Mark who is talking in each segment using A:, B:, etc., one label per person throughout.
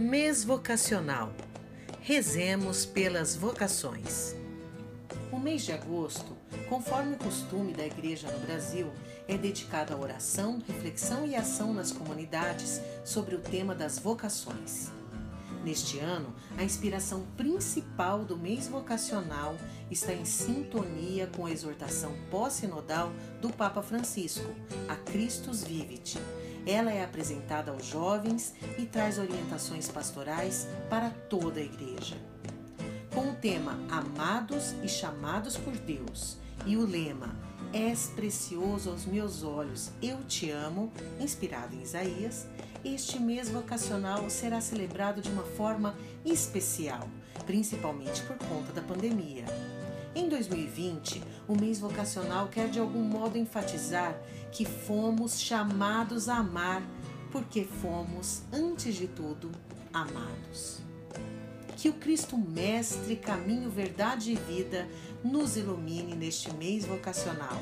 A: Mês vocacional. Rezemos pelas vocações. O mês de agosto, conforme o costume da Igreja no Brasil, é dedicado à oração, reflexão e ação nas comunidades sobre o tema das vocações. Neste ano, a inspiração principal do mês vocacional está em sintonia com a exortação pós-sinodal do Papa Francisco, a Christus Vivit. Ela é apresentada aos jovens e traz orientações pastorais para toda a igreja. Com o tema Amados e chamados por Deus e o lema És precioso aos meus olhos, eu te amo, inspirado em Isaías, este mês vocacional será celebrado de uma forma especial, principalmente por conta da pandemia. Em 2020, o mês vocacional quer de algum modo enfatizar que fomos chamados a amar, porque fomos, antes de tudo, amados. Que o Cristo Mestre, caminho, verdade e vida nos ilumine neste mês vocacional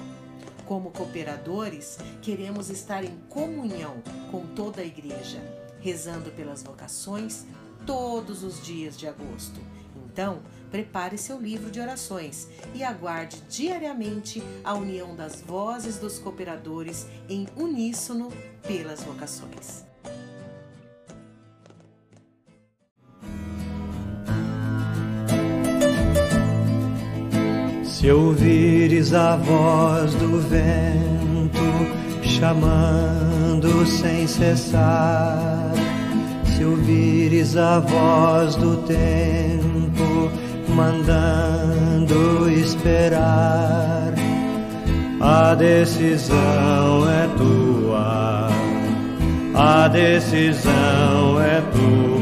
A: como cooperadores, queremos estar em comunhão com toda a igreja, rezando pelas vocações todos os dias de agosto. Então, prepare seu livro de orações e aguarde diariamente a união das vozes dos cooperadores em uníssono pelas vocações.
B: Se ouvires a voz do vento chamando sem cessar, se ouvires a voz do tempo mandando esperar, a decisão é tua, a decisão é tua